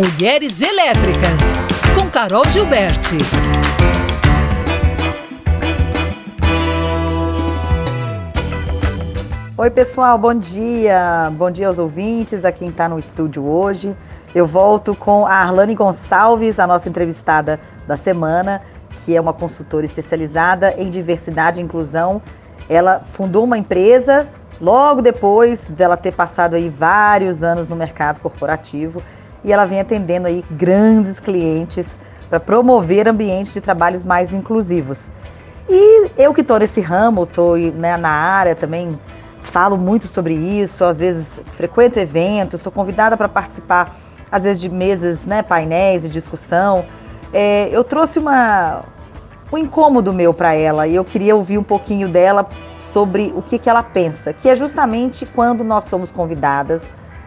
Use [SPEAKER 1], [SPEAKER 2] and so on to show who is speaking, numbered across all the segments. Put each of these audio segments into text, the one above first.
[SPEAKER 1] Mulheres Elétricas, com Carol Gilberti.
[SPEAKER 2] Oi, pessoal, bom dia. Bom dia aos ouvintes, a quem está no estúdio hoje. Eu volto com a Arlane Gonçalves, a nossa entrevistada da semana, que é uma consultora especializada em diversidade e inclusão. Ela fundou uma empresa logo depois dela ter passado aí vários anos no mercado corporativo e ela vem atendendo aí grandes clientes para promover ambientes de trabalhos mais inclusivos. E eu que estou nesse ramo, estou né, na área também falo muito sobre isso, às vezes frequento eventos, sou convidada para participar, às vezes, de mesas, né, painéis de discussão. É, eu trouxe uma, um incômodo meu para ela e eu queria ouvir um pouquinho dela sobre o que, que ela pensa, que é justamente quando nós somos convidadas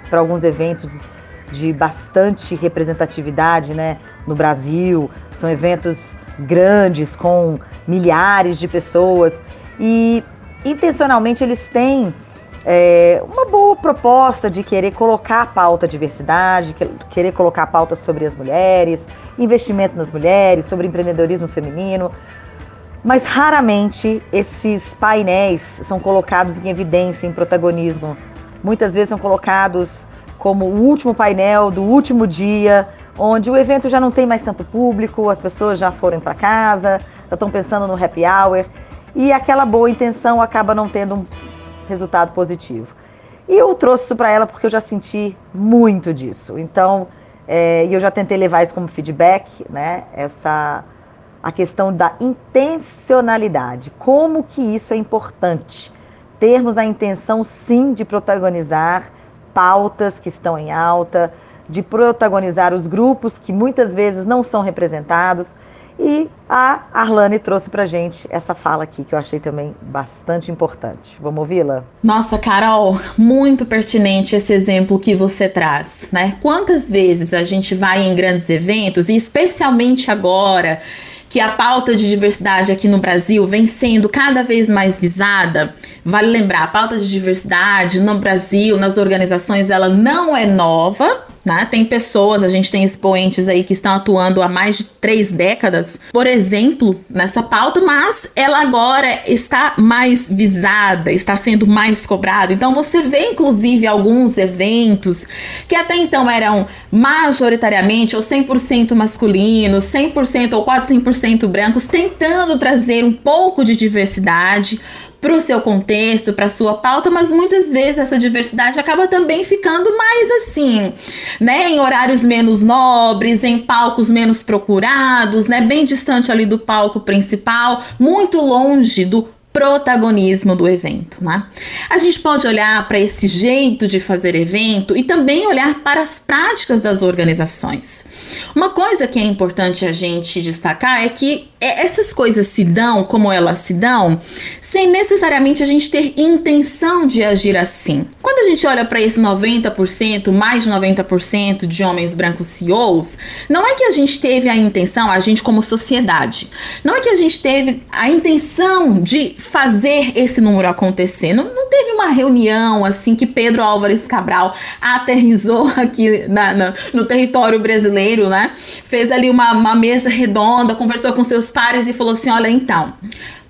[SPEAKER 2] para alguns eventos de bastante representatividade né, no Brasil, são eventos grandes com milhares de pessoas e intencionalmente eles têm é, uma boa proposta de querer colocar a pauta diversidade, querer colocar a pauta sobre as mulheres, investimentos nas mulheres, sobre empreendedorismo feminino. Mas raramente esses painéis são colocados em evidência, em protagonismo. Muitas vezes são colocados como o último painel do último dia, onde o evento já não tem mais tanto público, as pessoas já foram para casa, já estão pensando no happy hour e aquela boa intenção acaba não tendo um resultado positivo. E eu trouxe isso para ela porque eu já senti muito disso. Então, é, eu já tentei levar isso como feedback, né? Essa a questão da intencionalidade. Como que isso é importante? Termos a intenção, sim, de protagonizar pautas que estão em alta, de protagonizar os grupos que muitas vezes não são representados. E a Arlane trouxe pra gente essa fala aqui que eu achei também bastante importante. Vamos ouvi-la?
[SPEAKER 3] Nossa, Carol, muito pertinente esse exemplo que você traz, né? Quantas vezes a gente vai em grandes eventos e especialmente agora que a pauta de diversidade aqui no Brasil vem sendo cada vez mais visada. Vale lembrar, a pauta de diversidade no Brasil, nas organizações, ela não é nova, né? Tem pessoas, a gente tem expoentes aí que estão atuando há mais de três décadas, por exemplo, nessa pauta, mas ela agora está mais visada, está sendo mais cobrada. Então você vê, inclusive, alguns eventos que até então eram majoritariamente ou 100% masculinos, 100% ou quase 100% brancos, tentando trazer um pouco de diversidade para o seu contexto, para sua pauta, mas muitas vezes essa diversidade acaba também ficando mais assim, né, em horários menos nobres, em palcos menos procurados, né, bem distante ali do palco principal, muito longe do protagonismo do evento, né? A gente pode olhar para esse jeito de fazer evento e também olhar para as práticas das organizações. Uma coisa que é importante a gente destacar é que essas coisas se dão como elas se dão, sem necessariamente a gente ter intenção de agir assim. Quando a gente olha para esse 90%, mais de 90% de homens brancos CEOs, não é que a gente teve a intenção, a gente como sociedade, não é que a gente teve a intenção de fazer esse número acontecer. Não, não teve uma reunião assim que Pedro Álvares Cabral aterrizou aqui na, na, no território brasileiro, né? Fez ali uma, uma mesa redonda, conversou com seus pares e falou assim: olha, então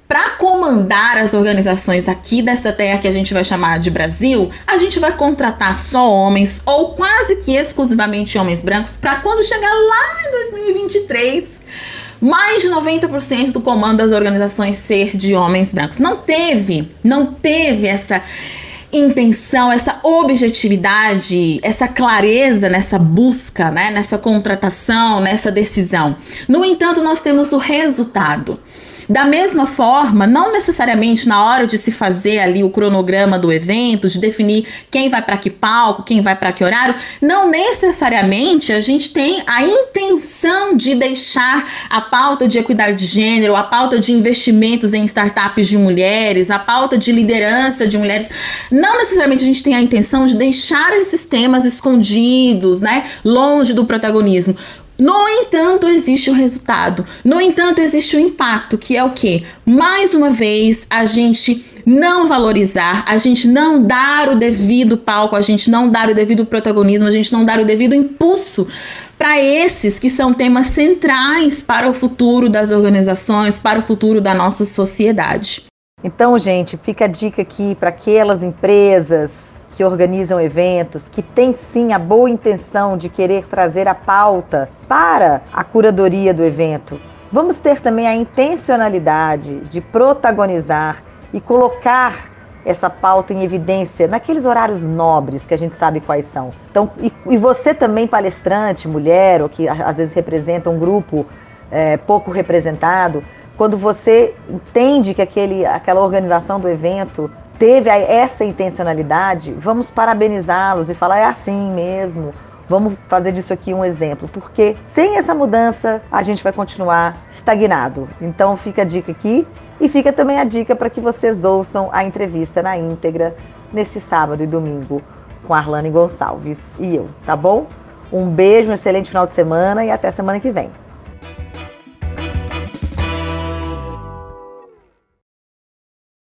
[SPEAKER 3] para comandar as organizações aqui dessa terra que a gente vai chamar de Brasil, a gente vai contratar só homens ou quase que exclusivamente homens brancos para quando chegar lá em 2023 mais de 90% do comando das organizações ser de homens brancos. Não teve, não teve essa intenção, essa objetividade, essa clareza nessa busca, né, nessa contratação, nessa decisão. No entanto, nós temos o resultado. Da mesma forma, não necessariamente na hora de se fazer ali o cronograma do evento, de definir quem vai para que palco, quem vai para que horário, não necessariamente a gente tem a intenção de deixar a pauta de equidade de gênero, a pauta de investimentos em startups de mulheres, a pauta de liderança de mulheres, não necessariamente a gente tem a intenção de deixar esses temas escondidos, né, longe do protagonismo. No entanto, existe o resultado. No entanto, existe o impacto, que é o que? Mais uma vez, a gente não valorizar, a gente não dar o devido palco, a gente não dar o devido protagonismo, a gente não dar o devido impulso para esses que são temas centrais para o futuro das organizações, para o futuro da nossa sociedade.
[SPEAKER 2] Então, gente, fica a dica aqui para aquelas empresas que organizam eventos, que têm sim a boa intenção de querer trazer a pauta para a curadoria do evento. Vamos ter também a intencionalidade de protagonizar e colocar essa pauta em evidência naqueles horários nobres que a gente sabe quais são. Então, e, e você também, palestrante, mulher, ou que às vezes representa um grupo é, pouco representado, quando você entende que aquele, aquela organização do evento teve essa intencionalidade, vamos parabenizá-los e falar é assim mesmo. Vamos fazer disso aqui um exemplo, porque sem essa mudança a gente vai continuar estagnado. Então fica a dica aqui e fica também a dica para que vocês ouçam a entrevista na íntegra neste sábado e domingo com Arlane Gonçalves e eu, tá bom? Um beijo, um excelente final de semana e até semana que vem.